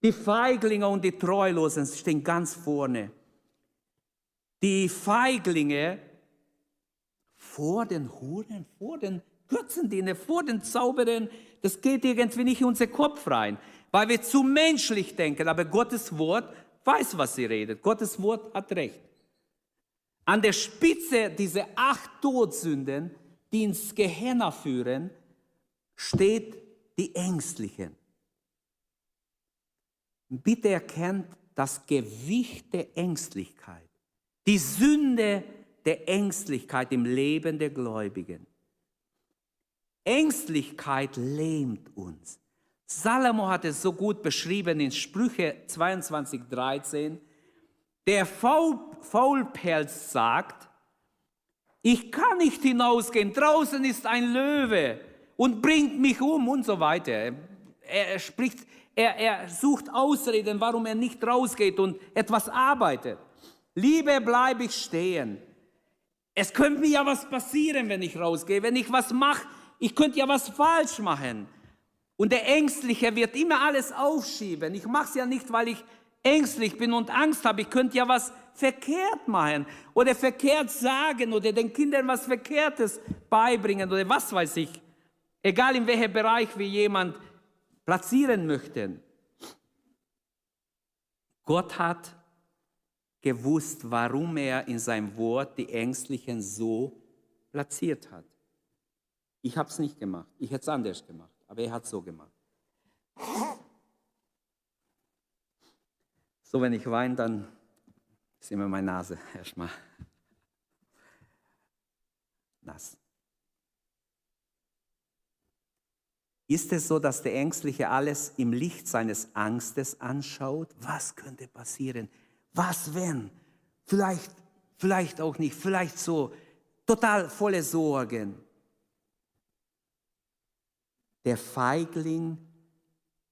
Speaker 2: Die Feiglinge und die Treulosen stehen ganz vorne. Die Feiglinge vor den Huren, vor den Götzendienern, vor den Zauberern, das geht irgendwie nicht in unseren Kopf rein, weil wir zu menschlich denken. Aber Gottes Wort weiß, was sie redet. Gottes Wort hat recht. An der Spitze dieser acht Todsünden, die ins Gehenna führen, steht die Ängstlichen. Bitte erkennt das Gewicht der Ängstlichkeit, die Sünde der Ängstlichkeit im Leben der Gläubigen. Ängstlichkeit lähmt uns. Salomo hat es so gut beschrieben in Sprüche 22, 13. Der Faul, Faulpelz sagt, ich kann nicht hinausgehen, draußen ist ein Löwe und bringt mich um und so weiter. Er, spricht, er, er sucht Ausreden, warum er nicht rausgeht und etwas arbeitet. Liebe, bleibe ich stehen. Es könnte mir ja was passieren, wenn ich rausgehe, wenn ich was mache. Ich könnte ja was falsch machen. Und der Ängstliche wird immer alles aufschieben. Ich mache es ja nicht, weil ich ängstlich bin und Angst habe. Ich könnte ja was verkehrt machen oder verkehrt sagen oder den Kindern was Verkehrtes beibringen oder was weiß ich. Egal in welchem Bereich wir jemand platzieren möchten. Gott hat gewusst, warum er in seinem Wort die Ängstlichen so platziert hat. Ich habe es nicht gemacht. Ich hätte es anders gemacht. Aber er hat so gemacht. So, wenn ich weine, dann ist immer meine Nase erstmal nass. Ist es so, dass der Ängstliche alles im Licht seines Angstes anschaut? Was könnte passieren? Was wenn? Vielleicht, vielleicht auch nicht, vielleicht so, total volle Sorgen. Der Feigling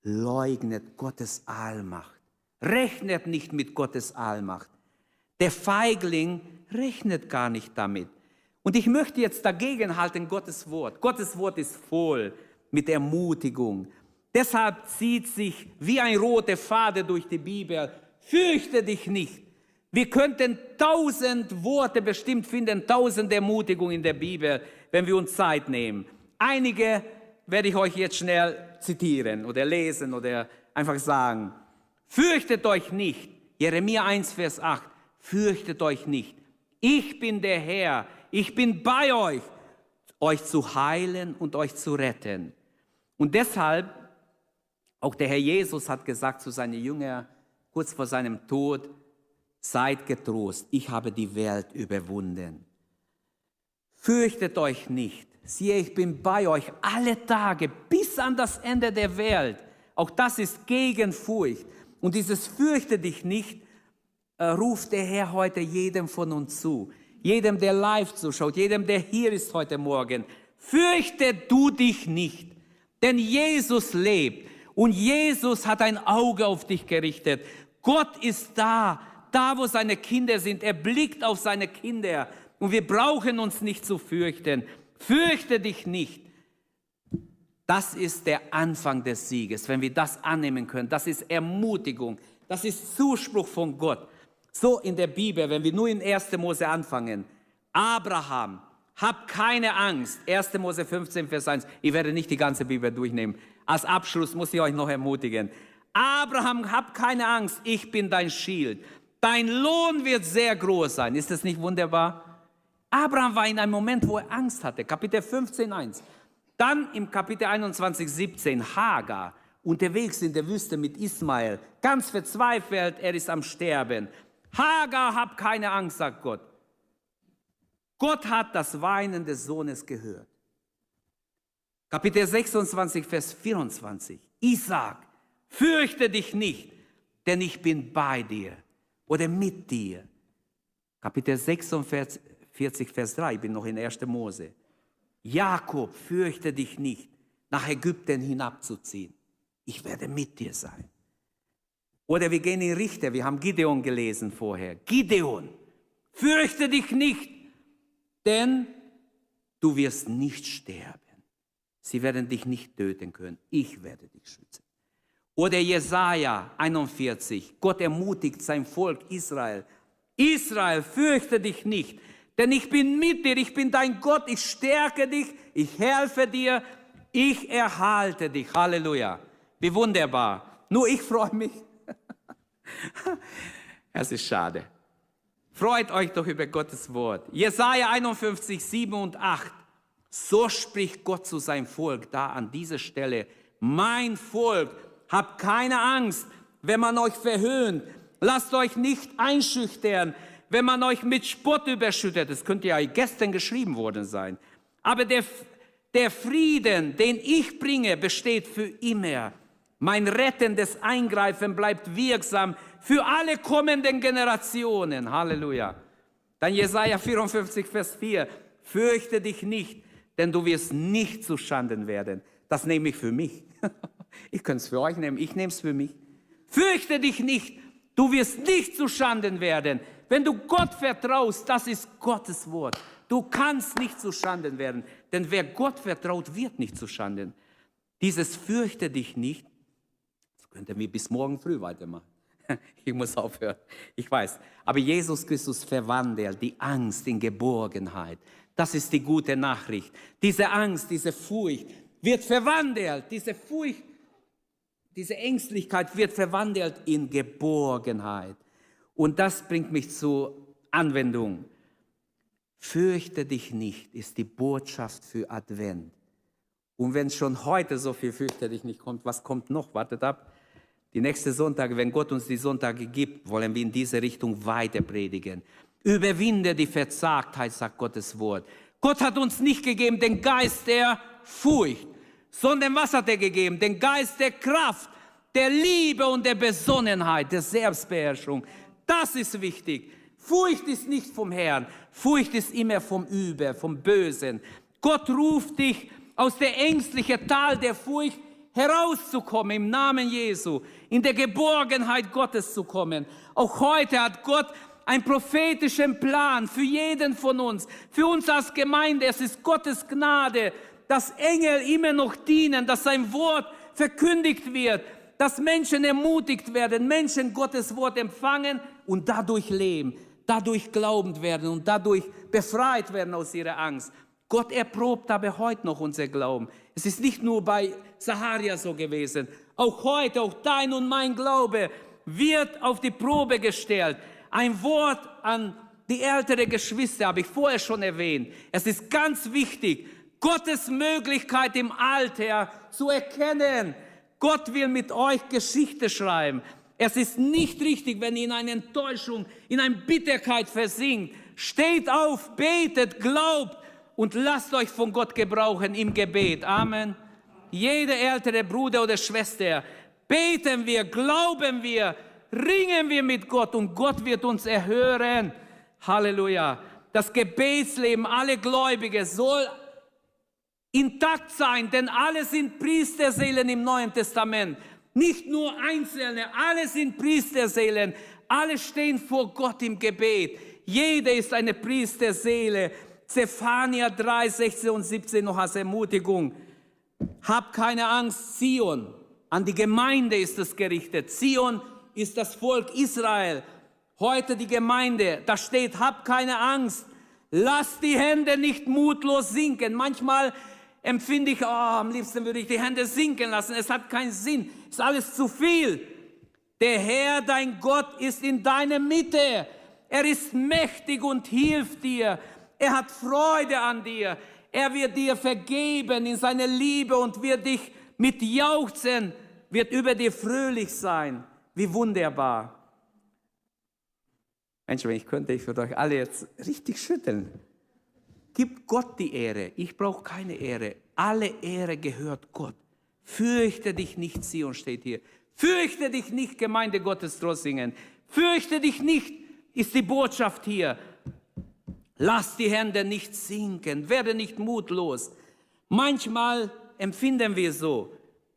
Speaker 2: leugnet Gottes Allmacht, rechnet nicht mit Gottes Allmacht. Der Feigling rechnet gar nicht damit. Und ich möchte jetzt dagegen halten Gottes Wort. Gottes Wort ist voll mit Ermutigung. Deshalb zieht sich wie ein roter Faden durch die Bibel. Fürchte dich nicht. Wir könnten tausend Worte bestimmt finden, tausend Ermutigungen in der Bibel, wenn wir uns Zeit nehmen. Einige werde ich euch jetzt schnell zitieren oder lesen oder einfach sagen. Fürchtet euch nicht. Jeremia 1, Vers 8. Fürchtet euch nicht. Ich bin der Herr. Ich bin bei euch, euch zu heilen und euch zu retten. Und deshalb, auch der Herr Jesus hat gesagt zu seinen Jüngern kurz vor seinem Tod, seid getrost, ich habe die Welt überwunden. Fürchtet euch nicht siehe, ich bin bei euch alle Tage bis an das Ende der Welt. Auch das ist gegen Furcht. Und dieses fürchte dich nicht, äh, ruft der Herr heute jedem von uns zu. Jedem, der live zuschaut, jedem, der hier ist heute Morgen. Fürchte du dich nicht, denn Jesus lebt und Jesus hat ein Auge auf dich gerichtet. Gott ist da, da wo seine Kinder sind. Er blickt auf seine Kinder und wir brauchen uns nicht zu fürchten. Fürchte dich nicht. Das ist der Anfang des Sieges, wenn wir das annehmen können. Das ist Ermutigung. Das ist Zuspruch von Gott. So in der Bibel, wenn wir nur in 1. Mose anfangen. Abraham, hab keine Angst. 1. Mose 15, Vers 1. Ich werde nicht die ganze Bibel durchnehmen. Als Abschluss muss ich euch noch ermutigen. Abraham, hab keine Angst. Ich bin dein Schild. Dein Lohn wird sehr groß sein. Ist das nicht wunderbar? Abraham war in einem Moment, wo er Angst hatte. Kapitel 15, 1. Dann im Kapitel 21, 17 Hagar unterwegs in der Wüste mit Ismael, ganz verzweifelt, er ist am Sterben. Hagar, hab keine Angst, sagt Gott. Gott hat das Weinen des Sohnes gehört. Kapitel 26, Vers 24. Isaac, fürchte dich nicht, denn ich bin bei dir oder mit dir. Kapitel 46, Vers 3, ich bin noch in 1. Mose. Jakob, fürchte dich nicht, nach Ägypten hinabzuziehen. Ich werde mit dir sein. Oder wir gehen in Richter, wir haben Gideon gelesen vorher. Gideon, fürchte dich nicht, denn du wirst nicht sterben. Sie werden dich nicht töten können. Ich werde dich schützen. Oder Jesaja 41. Gott ermutigt sein Volk Israel. Israel, fürchte dich nicht, denn ich bin mit dir, ich bin dein Gott, ich stärke dich, ich helfe dir, ich erhalte dich. Halleluja. Wie wunderbar. Nur ich freue mich. es ist schade. Freut euch doch über Gottes Wort. Jesaja 51, 7 und 8. So spricht Gott zu seinem Volk da an dieser Stelle. Mein Volk, habt keine Angst, wenn man euch verhöhnt. Lasst euch nicht einschüchtern, wenn man euch mit Spott überschüttet. Das könnte ja gestern geschrieben worden sein. Aber der, der Frieden, den ich bringe, besteht für immer. Mein rettendes Eingreifen bleibt wirksam für alle kommenden Generationen. Halleluja. Dann Jesaja 54, Vers 4. Fürchte dich nicht, denn du wirst nicht zu Schanden werden. Das nehme ich für mich. Ich könnte es für euch nehmen, ich nehme es für mich. Fürchte dich nicht, du wirst nicht zu Schanden werden. Wenn du Gott vertraust, das ist Gottes Wort. Du kannst nicht zu Schanden werden, denn wer Gott vertraut, wird nicht zu Schanden. Dieses fürchte dich nicht, könnte mir bis morgen früh weitermachen. Ich muss aufhören, ich weiß. Aber Jesus Christus verwandelt die Angst in Geborgenheit. Das ist die gute Nachricht. Diese Angst, diese Furcht wird verwandelt. Diese Furcht, diese Ängstlichkeit wird verwandelt in Geborgenheit. Und das bringt mich zur Anwendung. Fürchte dich nicht, ist die Botschaft für Advent. Und wenn schon heute so viel fürchte dich nicht kommt, was kommt noch? Wartet ab. Die nächste Sonntag, wenn Gott uns die Sonntage gibt, wollen wir in diese Richtung weiter predigen. Überwinde die Verzagtheit, sagt Gottes Wort. Gott hat uns nicht gegeben den Geist der Furcht, sondern was hat er gegeben? Den Geist der Kraft, der Liebe und der Besonnenheit, der Selbstbeherrschung. Das ist wichtig. Furcht ist nicht vom Herrn. Furcht ist immer vom Über, vom Bösen. Gott ruft dich aus der ängstlichen Tal der Furcht herauszukommen im Namen Jesu, in der Geborgenheit Gottes zu kommen. Auch heute hat Gott einen prophetischen Plan für jeden von uns, für uns als Gemeinde. Es ist Gottes Gnade, dass Engel immer noch dienen, dass sein Wort verkündigt wird, dass Menschen ermutigt werden, Menschen Gottes Wort empfangen und dadurch leben, dadurch glaubend werden und dadurch befreit werden aus ihrer Angst. Gott erprobt aber heute noch unser Glauben. Es ist nicht nur bei Saharia so gewesen. Auch heute, auch dein und mein Glaube wird auf die Probe gestellt. Ein Wort an die ältere Geschwister habe ich vorher schon erwähnt. Es ist ganz wichtig, Gottes Möglichkeit im Alter zu erkennen. Gott will mit euch Geschichte schreiben. Es ist nicht richtig, wenn ihr in eine Enttäuschung, in eine Bitterkeit versinkt. Steht auf, betet, glaubt und lasst euch von Gott gebrauchen im Gebet. Amen. Jeder ältere Bruder oder Schwester, beten wir, glauben wir, ringen wir mit Gott und Gott wird uns erhören. Halleluja. Das Gebetsleben, alle Gläubige soll intakt sein, denn alle sind Priesterseelen im Neuen Testament. Nicht nur Einzelne, alle sind Priesterseelen. Alle stehen vor Gott im Gebet. Jeder ist eine Priesterseele Zephania 3, 16 und 17 noch als Ermutigung. Hab keine Angst, Zion. An die Gemeinde ist es gerichtet. Zion ist das Volk Israel. Heute die Gemeinde. Da steht, hab keine Angst. Lass die Hände nicht mutlos sinken. Manchmal empfinde ich, oh, am liebsten würde ich die Hände sinken lassen. Es hat keinen Sinn. Ist alles zu viel. Der Herr, dein Gott, ist in deiner Mitte. Er ist mächtig und hilft dir. Er hat Freude an dir. Er wird dir vergeben in seiner Liebe und wird dich mit Jauchzen, wird über dir fröhlich sein. Wie wunderbar. Mensch, wenn ich könnte, ich würde euch alle jetzt richtig schütteln. Gib Gott die Ehre. Ich brauche keine Ehre. Alle Ehre gehört Gott. Fürchte dich nicht, Sion steht hier. Fürchte dich nicht, Gemeinde Gottes Drossingen. Fürchte dich nicht, ist die Botschaft hier. Lass die Hände nicht sinken, werde nicht mutlos. Manchmal empfinden wir so.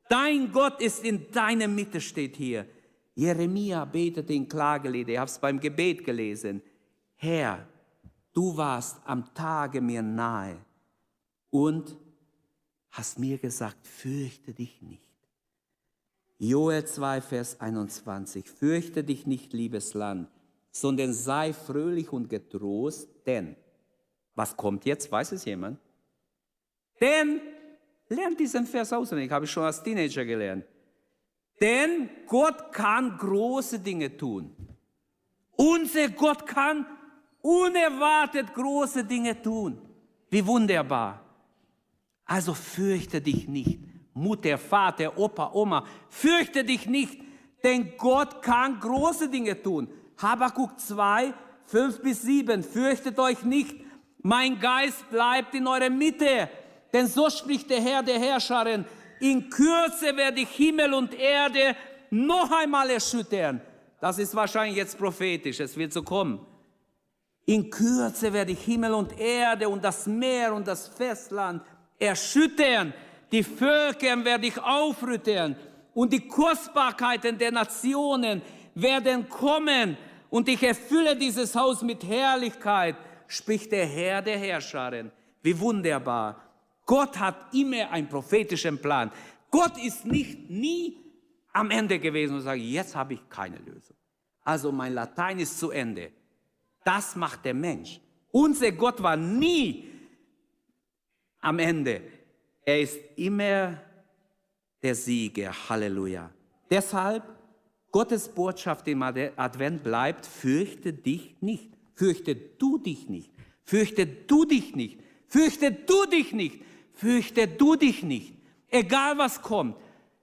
Speaker 2: Dein Gott ist in deiner Mitte, steht hier. Jeremia betete in Klagelied, ich habe es beim Gebet gelesen. Herr, du warst am Tage mir nahe und hast mir gesagt, fürchte dich nicht. Joel 2, Vers 21. Fürchte dich nicht, liebes Land, sondern sei fröhlich und getrost, denn, was kommt jetzt, weiß es jemand? Denn, lernt diesen Vers auswendig, habe ich schon als Teenager gelernt. Denn Gott kann große Dinge tun. Unser Gott kann unerwartet große Dinge tun. Wie wunderbar. Also fürchte dich nicht. Mutter, Vater, Opa, Oma, fürchte dich nicht, denn Gott kann große Dinge tun. Habakuk 2, 5 bis 7, fürchtet euch nicht, mein Geist bleibt in eurer Mitte, denn so spricht der Herr der Herrscherin, in Kürze werde ich Himmel und Erde noch einmal erschüttern. Das ist wahrscheinlich jetzt prophetisch, es wird so kommen. In Kürze werde ich Himmel und Erde und das Meer und das Festland erschüttern. Die Völker werde ich aufrütteln und die Kostbarkeiten der Nationen werden kommen und ich erfülle dieses Haus mit Herrlichkeit, spricht der Herr der Herrscharen. Wie wunderbar. Gott hat immer einen prophetischen Plan. Gott ist nicht nie am Ende gewesen und sagt, jetzt habe ich keine Lösung. Also mein Latein ist zu Ende. Das macht der Mensch. Unser Gott war nie am Ende. Er ist immer der Sieger. Halleluja. Deshalb, Gottes Botschaft im Advent bleibt, fürchte dich nicht. Fürchte du dich nicht. Fürchte du dich nicht. Fürchte du dich nicht. Fürchte du dich nicht. Egal was kommt,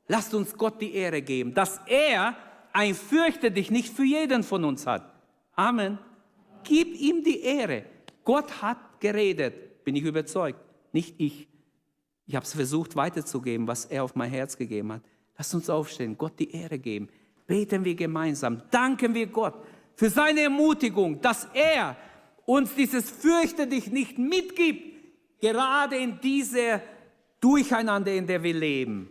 Speaker 2: lasst uns Gott die Ehre geben, dass er ein Fürchte dich nicht für jeden von uns hat. Amen. Gib ihm die Ehre. Gott hat geredet, bin ich überzeugt, nicht ich. Ich habe es versucht weiterzugeben, was er auf mein Herz gegeben hat. Lasst uns aufstehen, Gott die Ehre geben. Beten wir gemeinsam. Danken wir Gott für seine Ermutigung, dass er uns dieses Fürchte dich nicht mitgibt, gerade in dieser Durcheinander, in der wir leben.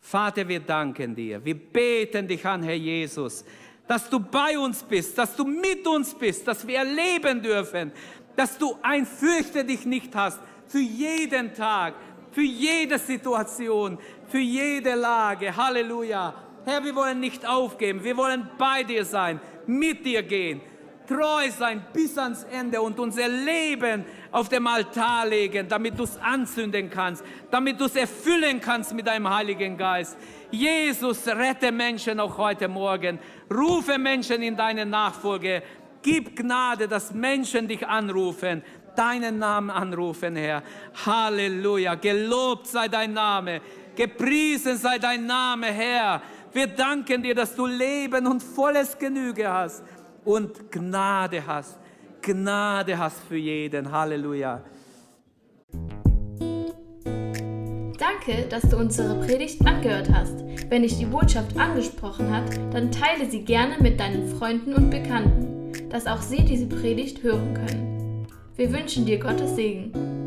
Speaker 2: Vater, wir danken dir. Wir beten dich an, Herr Jesus, dass du bei uns bist, dass du mit uns bist, dass wir erleben dürfen, dass du ein Fürchte dich nicht hast für jeden Tag, für jede Situation, für jede Lage. Halleluja. Herr, wir wollen nicht aufgeben, wir wollen bei dir sein, mit dir gehen treu sein bis ans Ende und unser Leben auf dem Altar legen, damit du es anzünden kannst, damit du es erfüllen kannst mit deinem Heiligen Geist. Jesus, rette Menschen auch heute Morgen. Rufe Menschen in deine Nachfolge. Gib Gnade, dass Menschen dich anrufen, deinen Namen anrufen, Herr. Halleluja. Gelobt sei dein Name. Gepriesen sei dein Name, Herr. Wir danken dir, dass du Leben und volles Genüge hast und Gnade hast. Gnade hast für jeden. Halleluja.
Speaker 1: Danke, dass du unsere Predigt angehört hast. Wenn dich die Botschaft angesprochen hat, dann teile sie gerne mit deinen Freunden und Bekannten, dass auch sie diese Predigt hören können. Wir wünschen dir Gottes Segen.